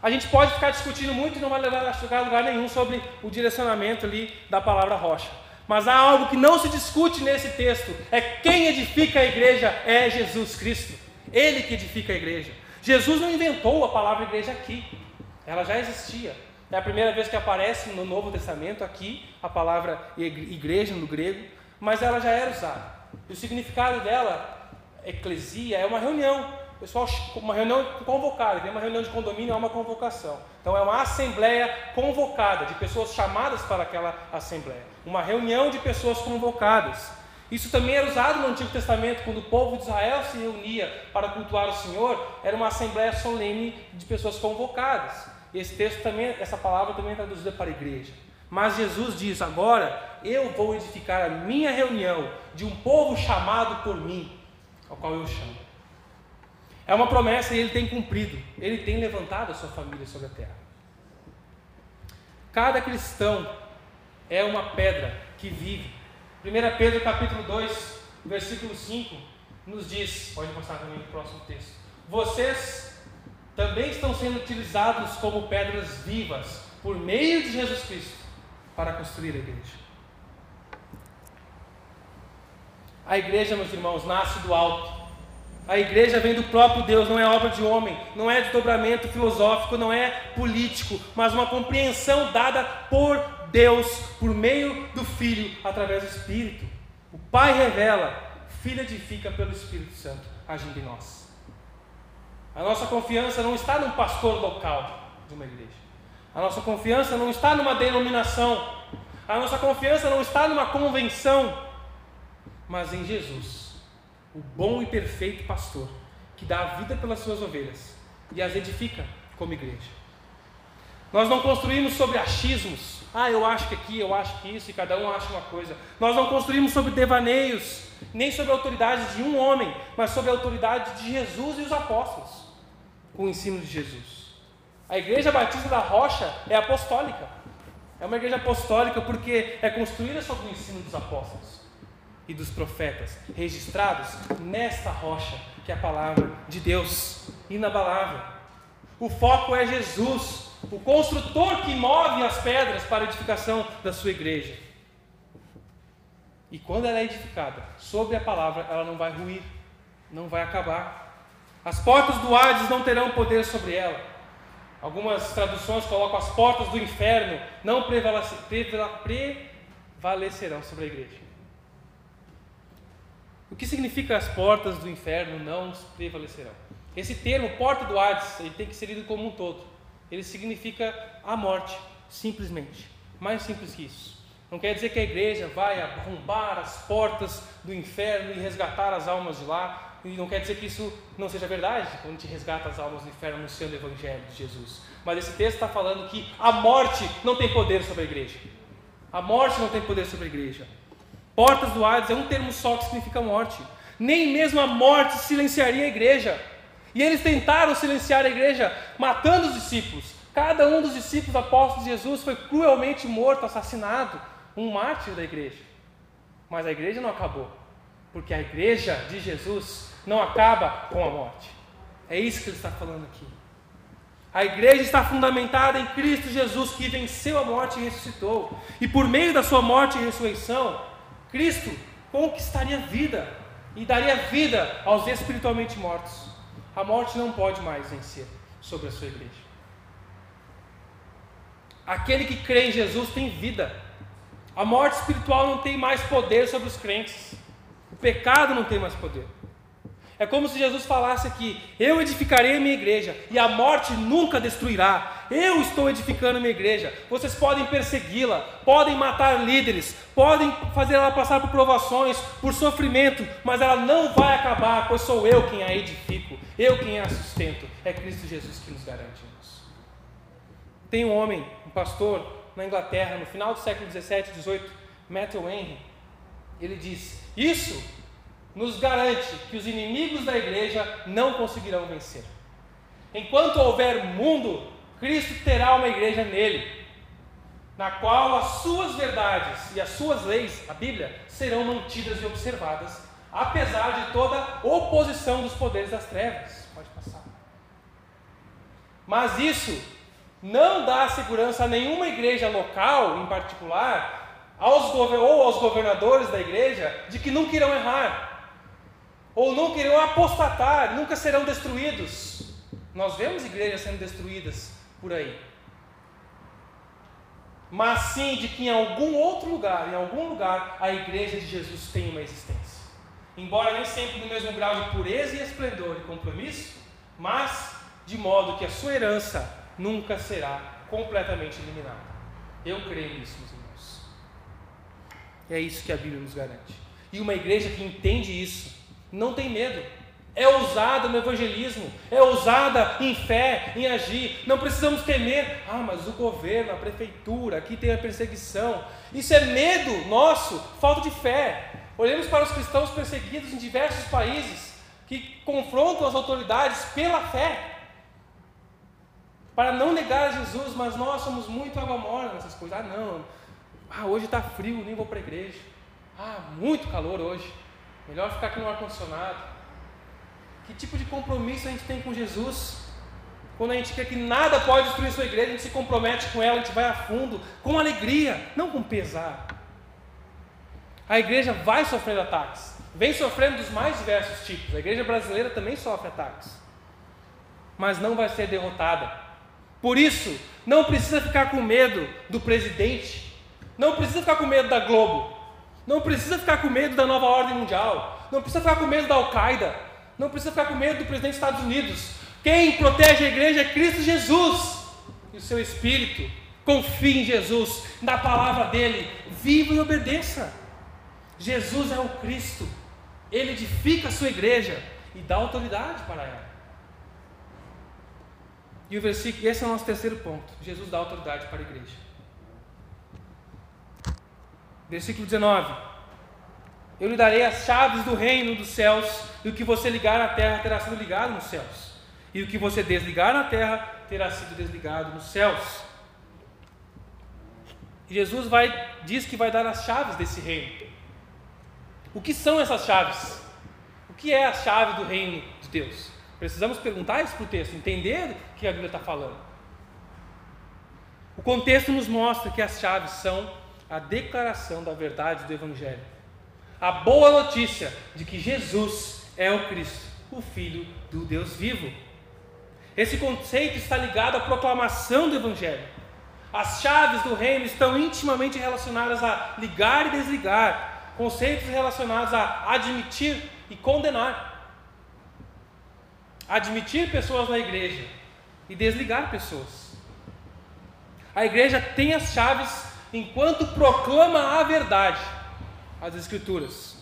A gente pode ficar discutindo muito e não vai levar a lugar nenhum sobre o direcionamento ali da palavra rocha. Mas há algo que não se discute nesse texto: é quem edifica a igreja é Jesus Cristo. Ele que edifica a igreja. Jesus não inventou a palavra igreja aqui, ela já existia. É a primeira vez que aparece no Novo Testamento aqui a palavra igreja no grego, mas ela já era usada. O significado dela, eclesia, é uma reunião. Pessoal, uma reunião convocada, uma reunião de condomínio é uma convocação. Então é uma assembleia convocada, de pessoas chamadas para aquela assembleia. Uma reunião de pessoas convocadas. Isso também era usado no Antigo Testamento, quando o povo de Israel se reunia para cultuar o Senhor, era uma assembleia solene de pessoas convocadas. esse texto também, essa palavra também é traduzida para a igreja. Mas Jesus diz: agora eu vou edificar a minha reunião de um povo chamado por mim, ao qual eu chamo. É uma promessa e ele tem cumprido. Ele tem levantado a sua família sobre a terra. Cada cristão é uma pedra que vive. 1 Pedro capítulo 2, versículo 5, nos diz, pode passar também no próximo texto. Vocês também estão sendo utilizados como pedras vivas por meio de Jesus Cristo para construir a igreja. A igreja, meus irmãos, nasce do alto. A igreja vem do próprio Deus, não é obra de homem, não é desdobramento filosófico, não é político, mas uma compreensão dada por Deus por meio do Filho através do Espírito. O Pai revela, o Filho edifica pelo Espírito Santo agindo em nós. A nossa confiança não está num pastor local de uma igreja. A nossa confiança não está numa denominação. A nossa confiança não está numa convenção, mas em Jesus, o bom e perfeito pastor, que dá a vida pelas suas ovelhas e as edifica como igreja. Nós não construímos sobre achismos. Ah, eu acho que aqui, eu acho que isso, e cada um acha uma coisa. Nós não construímos sobre devaneios, nem sobre a autoridade de um homem, mas sobre a autoridade de Jesus e os apóstolos com o ensino de Jesus. A Igreja Batista da Rocha é apostólica. É uma igreja apostólica porque é construída sobre o ensino dos apóstolos e dos profetas, registrados nesta rocha, que é a palavra de Deus inabalável. O foco é Jesus, o construtor que move as pedras para a edificação da sua igreja. E quando ela é edificada sobre a palavra, ela não vai ruir, não vai acabar. As portas do Hades não terão poder sobre ela. Algumas traduções colocam as portas do inferno não prevalecerão sobre a igreja. O que significa as portas do inferno não prevalecerão? Esse termo, porta do Hades, ele tem que ser lido como um todo. Ele significa a morte, simplesmente. Mais simples que isso. Não quer dizer que a igreja vai arrombar as portas do inferno e resgatar as almas de lá, e não quer dizer que isso não seja verdade, quando gente resgata as almas do inferno anunciando o Evangelho de Jesus. Mas esse texto está falando que a morte não tem poder sobre a igreja. A morte não tem poder sobre a igreja. Portas do Hades é um termo só que significa morte. Nem mesmo a morte silenciaria a igreja. E eles tentaram silenciar a igreja matando os discípulos. Cada um dos discípulos apóstolos de Jesus foi cruelmente morto, assassinado. Um mártir da igreja. Mas a igreja não acabou. Porque a igreja de Jesus não acaba com a morte. É isso que ele está falando aqui. A igreja está fundamentada em Cristo Jesus, que venceu a morte e ressuscitou. E por meio da sua morte e ressurreição, Cristo conquistaria vida e daria vida aos espiritualmente mortos. A morte não pode mais vencer sobre a sua igreja. Aquele que crê em Jesus tem vida. A morte espiritual não tem mais poder sobre os crentes. O pecado não tem mais poder. É como se Jesus falasse aqui: Eu edificarei a minha igreja e a morte nunca destruirá. Eu estou edificando minha igreja. Vocês podem persegui-la, podem matar líderes, podem fazer ela passar por provações, por sofrimento, mas ela não vai acabar, pois sou eu quem a edifico, eu quem a sustento. É Cristo Jesus que nos garante isso. Tem um homem, um pastor na Inglaterra, no final do século 17, 18, Matthew Henry. Ele diz: Isso nos garante que os inimigos da igreja não conseguirão vencer. Enquanto houver mundo, Cristo terá uma igreja nele, na qual as suas verdades e as suas leis, a Bíblia, serão mantidas e observadas, apesar de toda oposição dos poderes das trevas. Pode passar. Mas isso não dá segurança a nenhuma igreja local, em particular, aos ou aos governadores da igreja, de que nunca irão errar ou nunca irão apostatar, nunca serão destruídos. Nós vemos igrejas sendo destruídas por aí. Mas sim de que em algum outro lugar, em algum lugar, a igreja de Jesus tem uma existência. Embora nem sempre no mesmo grau de pureza e esplendor e compromisso, mas de modo que a sua herança nunca será completamente eliminada. Eu creio nisso, meus irmãos. É isso que a Bíblia nos garante. E uma igreja que entende isso, não tem medo é ousada no evangelismo, é ousada em fé, em agir. Não precisamos temer, ah, mas o governo, a prefeitura, aqui tem a perseguição. Isso é medo nosso, falta de fé. Olhemos para os cristãos perseguidos em diversos países que confrontam as autoridades pela fé. Para não negar Jesus, mas nós somos muito água nessas coisas. Ah, não, ah, hoje está frio, nem vou para a igreja. Ah, muito calor hoje. Melhor ficar aqui no ar-condicionado. Que tipo de compromisso a gente tem com Jesus? Quando a gente quer que nada pode destruir sua igreja, a gente se compromete com ela, a gente vai a fundo, com alegria, não com pesar. A igreja vai sofrer ataques, vem sofrendo dos mais diversos tipos. A igreja brasileira também sofre ataques, mas não vai ser derrotada. Por isso, não precisa ficar com medo do presidente, não precisa ficar com medo da Globo, não precisa ficar com medo da nova ordem mundial, não precisa ficar com medo da Al-Qaeda, não precisa ficar com medo do presidente dos Estados Unidos. Quem protege a igreja é Cristo Jesus e o seu Espírito. Confie em Jesus, na palavra dele, viva e obedeça. Jesus é o Cristo, ele edifica a sua igreja e dá autoridade para ela. E o versículo, esse é o nosso terceiro ponto. Jesus dá autoridade para a igreja. Versículo 19: Eu lhe darei as chaves do reino dos céus, e o que você ligar na terra terá sido ligado nos céus, e o que você desligar na terra terá sido desligado nos céus. E Jesus vai, diz que vai dar as chaves desse reino. O que são essas chaves? O que é a chave do reino de Deus? Precisamos perguntar isso para o texto, entender o que a Bíblia está falando. O contexto nos mostra que as chaves são a declaração da verdade do Evangelho. A boa notícia de que Jesus é o Cristo, o Filho do Deus vivo. Esse conceito está ligado à proclamação do Evangelho. As chaves do reino estão intimamente relacionadas a ligar e desligar, conceitos relacionados a admitir e condenar. Admitir pessoas na igreja e desligar pessoas. A igreja tem as chaves enquanto proclama a verdade, as Escrituras.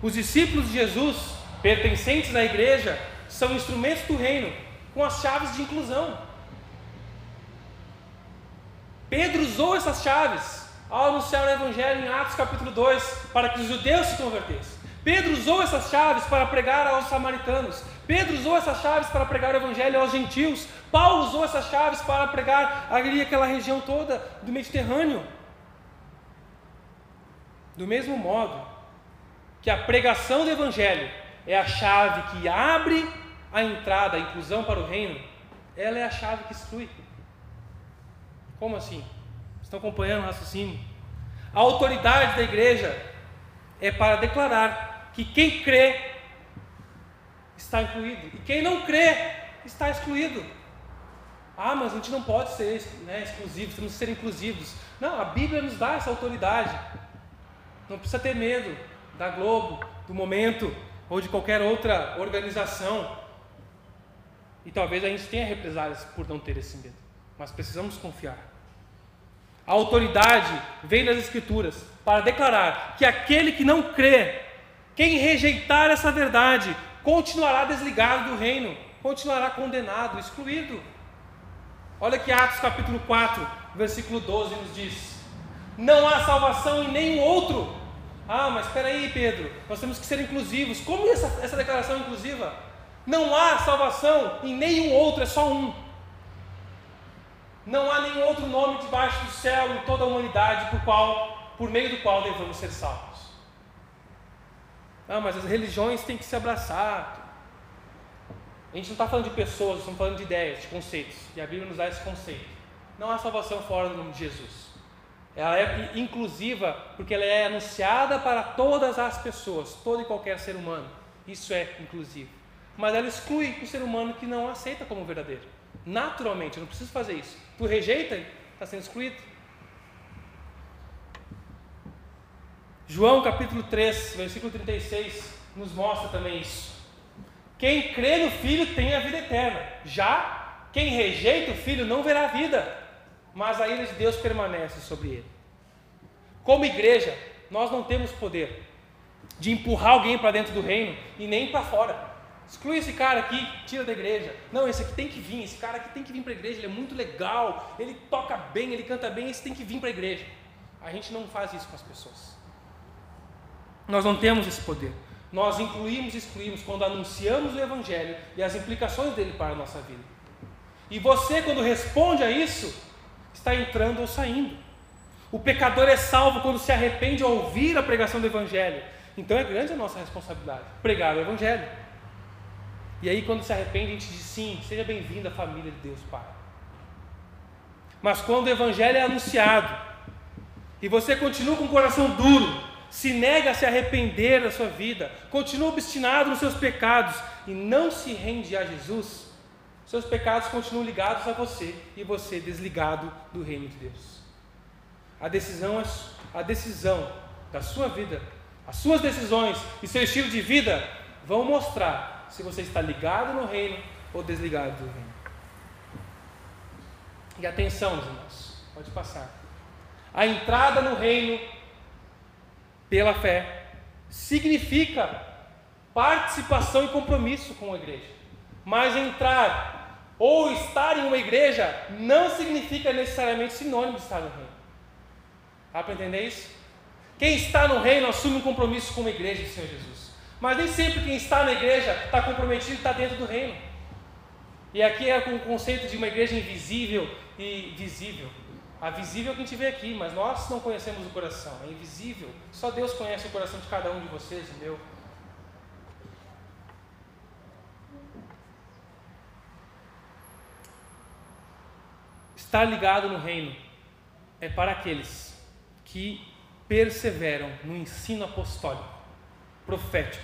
Os discípulos de Jesus, pertencentes à igreja, são instrumentos do reino, com as chaves de inclusão. Pedro usou essas chaves ao anunciar o Evangelho em Atos capítulo 2, para que os judeus se convertessem. Pedro usou essas chaves para pregar aos samaritanos. Pedro usou essas chaves para pregar o Evangelho aos gentios. Paulo usou essas chaves para pregar ali aquela região toda do Mediterrâneo. Do mesmo modo que a pregação do Evangelho é a chave que abre a entrada, a inclusão para o reino, ela é a chave que exclui. Como assim? Estão acompanhando o raciocínio? A autoridade da igreja é para declarar que quem crê está incluído e quem não crê está excluído. Ah, mas a gente não pode ser né, temos que ser inclusivos. Não, a Bíblia nos dá essa autoridade. Não precisa ter medo da Globo, do momento ou de qualquer outra organização. E talvez a gente tenha represálias por não ter esse medo, mas precisamos confiar. A autoridade vem das Escrituras para declarar que aquele que não crê, quem rejeitar essa verdade, continuará desligado do reino, continuará condenado, excluído. Olha que Atos capítulo 4, versículo 12 nos diz: Não há salvação em nenhum outro. Ah, mas espera aí, Pedro, nós temos que ser inclusivos. Como essa, essa declaração inclusiva? Não há salvação em nenhum outro, é só um. Não há nenhum outro nome debaixo do céu em toda a humanidade por, qual, por meio do qual devemos ser salvos. Ah, mas as religiões têm que se abraçar. A gente não está falando de pessoas, estamos falando de ideias, de conceitos. E a Bíblia nos dá esse conceito. Não há salvação fora do nome de Jesus. Ela é inclusiva porque ela é anunciada para todas as pessoas, todo e qualquer ser humano. Isso é inclusivo. Mas ela exclui o ser humano que não aceita como verdadeiro. Naturalmente, eu não preciso fazer isso. Tu rejeita, está sendo excluído. João capítulo 3, versículo 36, nos mostra também isso. Quem crê no Filho tem a vida eterna. Já quem rejeita o Filho não verá a vida, mas a ira de Deus permanece sobre ele. Como igreja, nós não temos poder de empurrar alguém para dentro do reino e nem para fora. Exclui esse cara aqui, tira da igreja. Não, esse aqui tem que vir, esse cara aqui tem que vir para a igreja, ele é muito legal, ele toca bem, ele canta bem, esse tem que vir para a igreja. A gente não faz isso com as pessoas. Nós não temos esse poder. Nós incluímos e excluímos quando anunciamos o Evangelho e as implicações dele para a nossa vida. E você, quando responde a isso, está entrando ou saindo. O pecador é salvo quando se arrepende ao ouvir a pregação do Evangelho. Então é grande a nossa responsabilidade pregar o Evangelho. E aí, quando se arrepende, a gente diz sim, seja bem-vindo à família de Deus, Pai. Mas quando o Evangelho é anunciado e você continua com o coração duro, se nega a se arrepender da sua vida, continua obstinado nos seus pecados e não se rende a Jesus, seus pecados continuam ligados a você e você desligado do reino de Deus. A decisão, é a decisão da sua vida, as suas decisões e seu estilo de vida vão mostrar se você está ligado no reino ou desligado do reino. E atenção, irmãos, pode passar. A entrada no reino pela fé significa participação e compromisso com a igreja. Mas entrar ou estar em uma igreja não significa necessariamente sinônimo de estar no reino. Dá para entender isso? Quem está no reino assume um compromisso com a igreja do Senhor Jesus. Mas nem sempre quem está na igreja está comprometido e está dentro do reino. E aqui é o conceito de uma igreja invisível e visível. A visível é que a gente vê aqui, mas nós não conhecemos o coração, é invisível. Só Deus conhece o coração de cada um de vocês, o meu. Estar ligado no reino é para aqueles que perseveram no ensino apostólico, profético,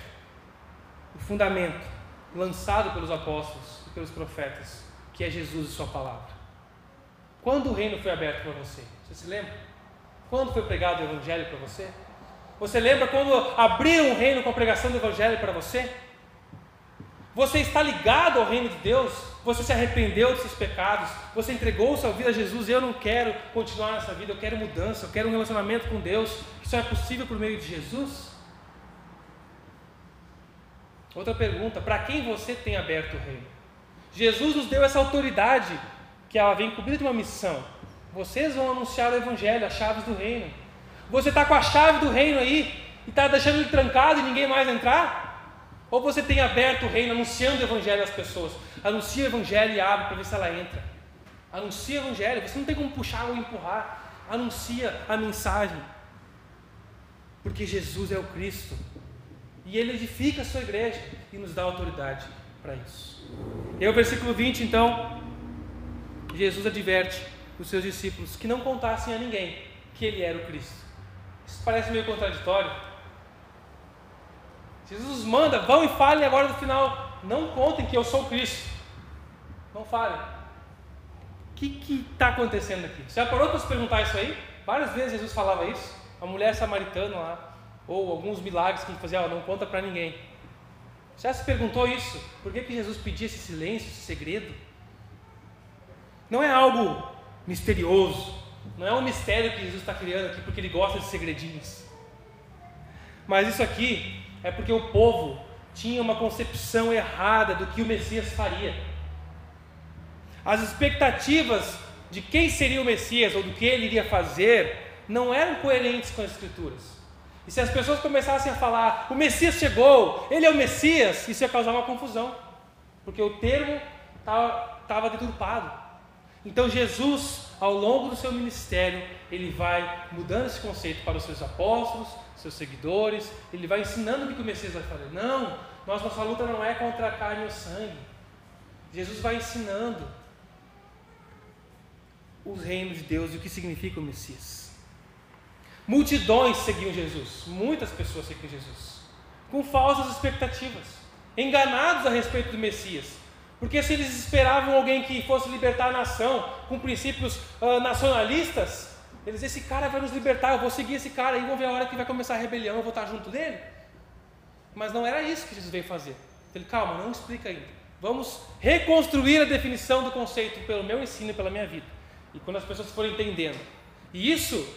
o fundamento lançado pelos apóstolos e pelos profetas, que é Jesus e Sua palavra. Quando o reino foi aberto para você? Você se lembra? Quando foi pregado o Evangelho para você? Você lembra quando abriu o reino com a pregação do Evangelho para você? Você está ligado ao reino de Deus? Você se arrependeu dos seus pecados? Você entregou sua vida a Jesus? Eu não quero continuar nessa vida, eu quero mudança, eu quero um relacionamento com Deus que só é possível por meio de Jesus? Outra pergunta: para quem você tem aberto o reino? Jesus nos deu essa autoridade que ela vem cobrida de uma missão. Vocês vão anunciar o Evangelho, as chaves do reino. Você está com a chave do reino aí e está deixando ele trancado e ninguém mais entrar? Ou você tem aberto o reino, anunciando o Evangelho às pessoas? Anuncia o Evangelho e abre para ver se ela entra. Anuncia o Evangelho, você não tem como puxar ou empurrar. Anuncia a mensagem. Porque Jesus é o Cristo. E Ele edifica a sua igreja e nos dá autoridade para isso. E aí o versículo 20, então, Jesus adverte os seus discípulos que não contassem a ninguém que ele era o Cristo. Isso parece meio contraditório. Jesus manda, vão e falem agora no final. Não contem que eu sou o Cristo. Não falem. O que está acontecendo aqui? Você já parou para se perguntar isso aí? Várias vezes Jesus falava isso. A mulher samaritana lá, ou alguns milagres que gente fazia, não conta para ninguém. Você já se perguntou isso? Por que, que Jesus pedia esse silêncio, esse segredo? Não é algo misterioso, não é um mistério que Jesus está criando aqui porque ele gosta de segredinhos. Mas isso aqui é porque o povo tinha uma concepção errada do que o Messias faria. As expectativas de quem seria o Messias ou do que ele iria fazer não eram coerentes com as Escrituras. E se as pessoas começassem a falar, o Messias chegou, ele é o Messias, isso ia causar uma confusão, porque o termo estava deturpado. Então Jesus, ao longo do seu ministério, ele vai mudando esse conceito para os seus apóstolos, seus seguidores, ele vai ensinando o que o Messias vai fazer. Não, nós, nossa luta não é contra a carne ou sangue. Jesus vai ensinando o reino de Deus e o que significa o Messias. Multidões seguiam Jesus, muitas pessoas seguiam Jesus, com falsas expectativas, enganados a respeito do Messias. Porque se eles esperavam alguém que fosse libertar a nação com princípios uh, nacionalistas, eles esse cara vai nos libertar, eu vou seguir esse cara, e vão ver a hora que vai começar a rebelião, eu vou estar junto dele. Mas não era isso que Jesus veio fazer. Ele, calma, não explica ainda. Vamos reconstruir a definição do conceito pelo meu ensino e pela minha vida. E quando as pessoas forem entendendo. E isso,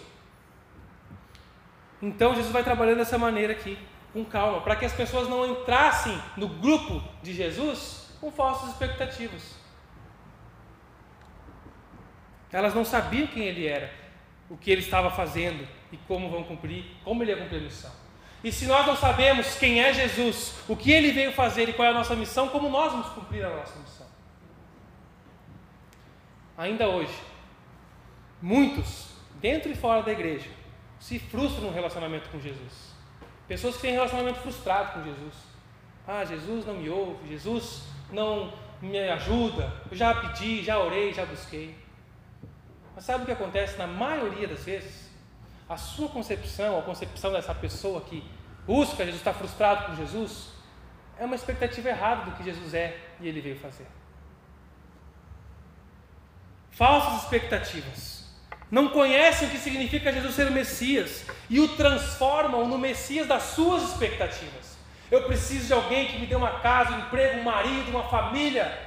então Jesus vai trabalhando dessa maneira aqui com calma, para que as pessoas não entrassem no grupo de Jesus com falsas expectativas. Elas não sabiam quem ele era, o que ele estava fazendo e como vão cumprir, como ele ia cumprir a missão. E se nós não sabemos quem é Jesus, o que ele veio fazer e qual é a nossa missão, como nós vamos cumprir a nossa missão? Ainda hoje, muitos, dentro e fora da igreja, se frustram no relacionamento com Jesus. Pessoas que têm relacionamento frustrado com Jesus. Ah, Jesus não me ouve, Jesus não me ajuda, eu já pedi, já orei, já busquei. Mas sabe o que acontece na maioria das vezes? A sua concepção, a concepção dessa pessoa que busca Jesus, está frustrado com Jesus, é uma expectativa errada do que Jesus é e ele veio fazer. Falsas expectativas. Não conhecem o que significa Jesus ser o Messias e o transformam no Messias das suas expectativas. Eu preciso de alguém que me dê uma casa, um emprego, um marido, uma família.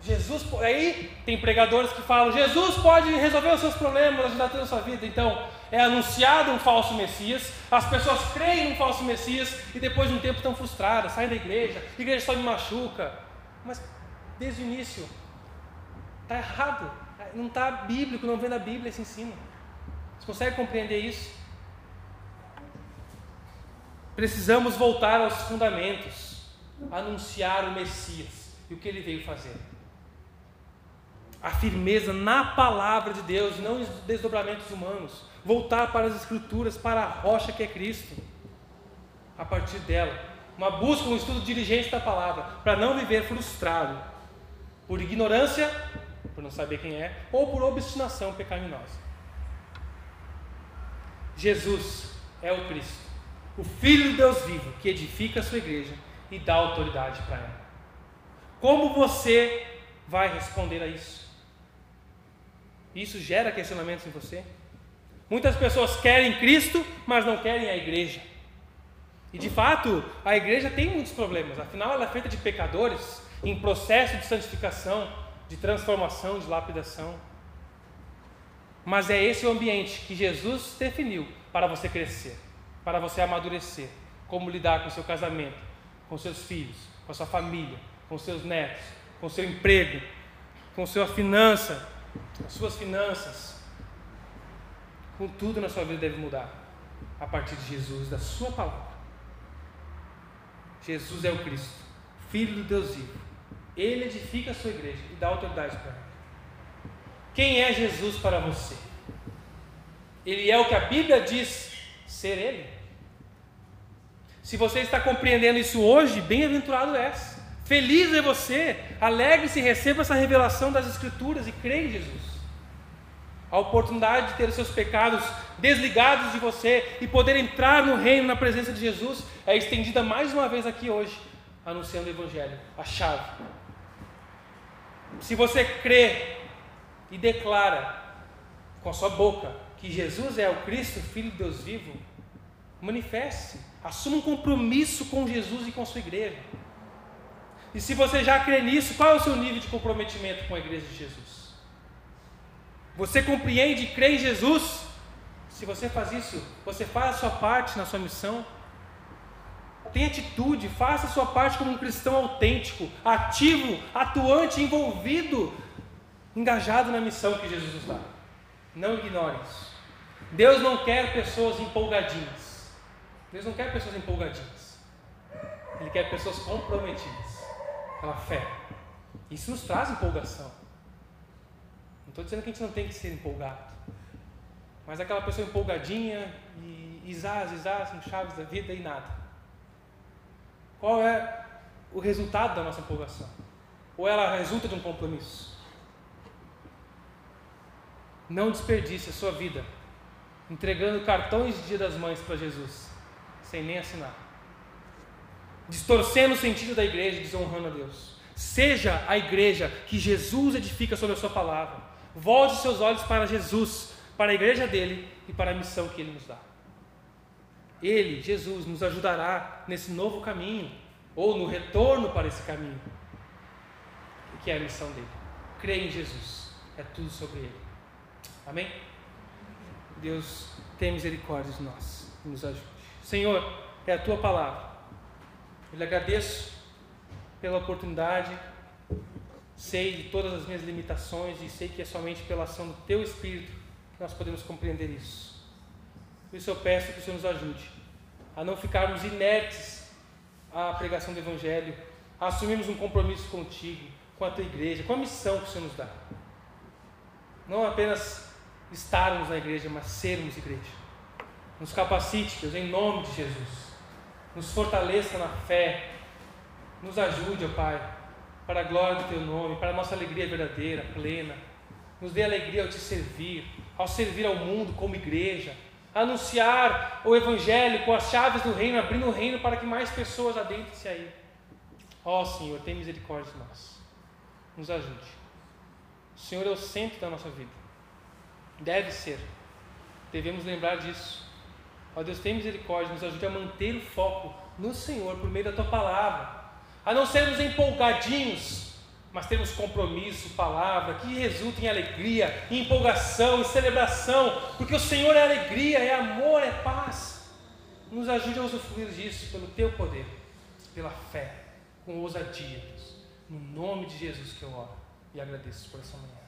Jesus, aí tem pregadores que falam: Jesus pode resolver os seus problemas, ajudar toda a sua vida. Então, é anunciado um falso Messias, as pessoas creem num falso Messias e depois de um tempo estão frustradas, saem da igreja, a igreja só me machuca. Mas desde o início, está errado, não está bíblico, não vem da Bíblia esse ensino. Você consegue compreender isso? Precisamos voltar aos fundamentos, anunciar o Messias e o que ele veio fazer. A firmeza na palavra de Deus, não em desdobramentos humanos. Voltar para as Escrituras, para a rocha que é Cristo. A partir dela, uma busca, um estudo diligente da palavra, para não viver frustrado por ignorância, por não saber quem é, ou por obstinação pecaminosa. Jesus é o Cristo o Filho de Deus vivo, que edifica a sua igreja e dá autoridade para ela. Como você vai responder a isso? Isso gera questionamentos em você? Muitas pessoas querem Cristo, mas não querem a igreja. E de fato, a igreja tem muitos problemas, afinal, ela é feita de pecadores em processo de santificação, de transformação, de lapidação. Mas é esse o ambiente que Jesus definiu para você crescer para você amadurecer. Como lidar com seu casamento, com seus filhos, com a sua família, com seus netos, com seu emprego, com sua finança, as suas finanças. Com tudo na sua vida deve mudar a partir de Jesus, da sua palavra. Jesus é o Cristo, Filho do Deus vivo. Ele edifica a sua igreja e dá autoridade para ela. Quem é Jesus para você? Ele é o que a Bíblia diz ser Ele. Se você está compreendendo isso hoje, bem-aventurado és. Feliz é você, alegre-se receba essa revelação das Escrituras e creia em Jesus. A oportunidade de ter os seus pecados desligados de você e poder entrar no reino na presença de Jesus é estendida mais uma vez aqui hoje, anunciando o Evangelho, a chave. Se você crê e declara com a sua boca que Jesus é o Cristo, Filho de Deus vivo, manifeste, assuma um compromisso com Jesus e com a sua igreja. E se você já crê nisso, qual é o seu nível de comprometimento com a igreja de Jesus? Você compreende e crê em Jesus? Se você faz isso, você faz a sua parte na sua missão. Tenha atitude, faça sua parte como um cristão autêntico, ativo, atuante, envolvido, engajado na missão que Jesus nos dá. Não ignore isso. Deus não quer pessoas empolgadinhas. Deus não quer pessoas empolgadinhas. Ele quer pessoas comprometidas pela fé. Isso nos traz empolgação. Não estou dizendo que a gente não tem que ser empolgado. Mas aquela pessoa empolgadinha e isás, isás, com chaves da vida e nada. Qual é o resultado da nossa empolgação? Ou ela resulta de um compromisso? Não desperdice a sua vida entregando cartões de Dia das Mães para Jesus, sem nem assinar. Distorcendo o sentido da igreja, desonrando a Deus. Seja a igreja que Jesus edifica sobre a sua palavra. Volte seus olhos para Jesus, para a igreja dele e para a missão que ele nos dá. Ele, Jesus, nos ajudará nesse novo caminho, ou no retorno para esse caminho, que é a missão dele. Creia em Jesus, é tudo sobre ele. Amém? Deus tenha misericórdia de nós e nos ajude. Senhor, é a tua palavra. Eu lhe agradeço pela oportunidade, sei de todas as minhas limitações e sei que é somente pela ação do teu Espírito que nós podemos compreender isso. Por isso eu peço que o Senhor nos ajude a não ficarmos inertes à pregação do Evangelho, a assumirmos um compromisso contigo, com a tua igreja, com a missão que o Senhor nos dá. Não apenas estarmos na igreja, mas sermos igreja. Nos capacite, Deus, em nome de Jesus. Nos fortaleça na fé. Nos ajude, ó Pai, para a glória do Teu nome, para a nossa alegria verdadeira, plena. Nos dê alegria ao Te servir, ao servir ao mundo como igreja, anunciar o Evangelho com as chaves do reino, abrindo o reino para que mais pessoas adentrem-se aí. Ó Senhor, tem misericórdia de nós. Nos ajude. O Senhor é o centro da nossa vida. Deve ser. Devemos lembrar disso. Ó Deus, tem misericórdia, nos ajude a manter o foco no Senhor por meio da tua palavra. A não sermos empolgadinhos, mas termos compromisso, palavra, que resulta em alegria, em empolgação, em celebração, porque o Senhor é alegria, é amor, é paz. Nos ajude a usufruir disso pelo teu poder, pela fé, com ousadia. No nome de Jesus que eu oro e agradeço por essa manhã.